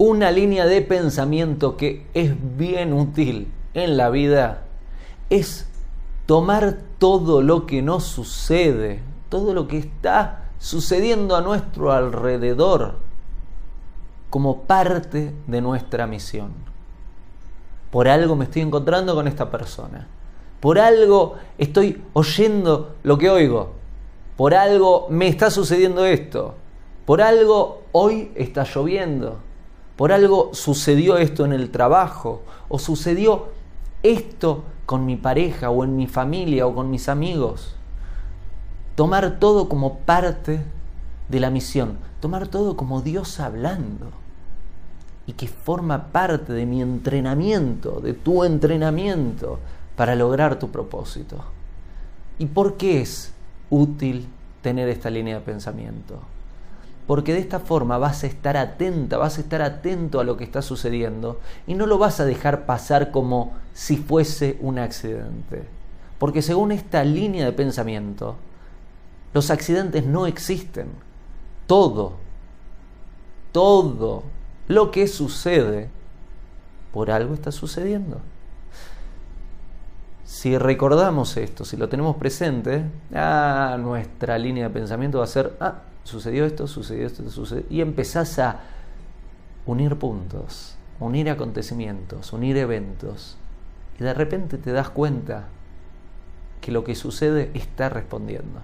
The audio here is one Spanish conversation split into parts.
una línea de pensamiento que es bien útil en la vida es tomar todo lo que nos sucede, todo lo que está sucediendo a nuestro alrededor como parte de nuestra misión. Por algo me estoy encontrando con esta persona. Por algo estoy oyendo lo que oigo. Por algo me está sucediendo esto. Por algo hoy está lloviendo. Por algo sucedió esto en el trabajo. O sucedió esto con mi pareja o en mi familia o con mis amigos. Tomar todo como parte de la misión. Tomar todo como Dios hablando. Y que forma parte de mi entrenamiento, de tu entrenamiento para lograr tu propósito. ¿Y por qué es útil tener esta línea de pensamiento? Porque de esta forma vas a estar atenta, vas a estar atento a lo que está sucediendo y no lo vas a dejar pasar como si fuese un accidente. Porque según esta línea de pensamiento, los accidentes no existen. Todo, todo lo que sucede, por algo está sucediendo. Si recordamos esto, si lo tenemos presente, ah, nuestra línea de pensamiento va a ser, ah, sucedió esto, sucedió esto, sucedió, y empezás a unir puntos, unir acontecimientos, unir eventos, y de repente te das cuenta que lo que sucede está respondiendo.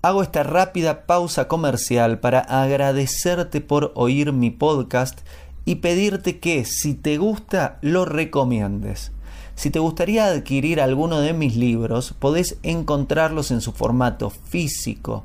Hago esta rápida pausa comercial para agradecerte por oír mi podcast y pedirte que si te gusta lo recomiendes. Si te gustaría adquirir alguno de mis libros, podés encontrarlos en su formato físico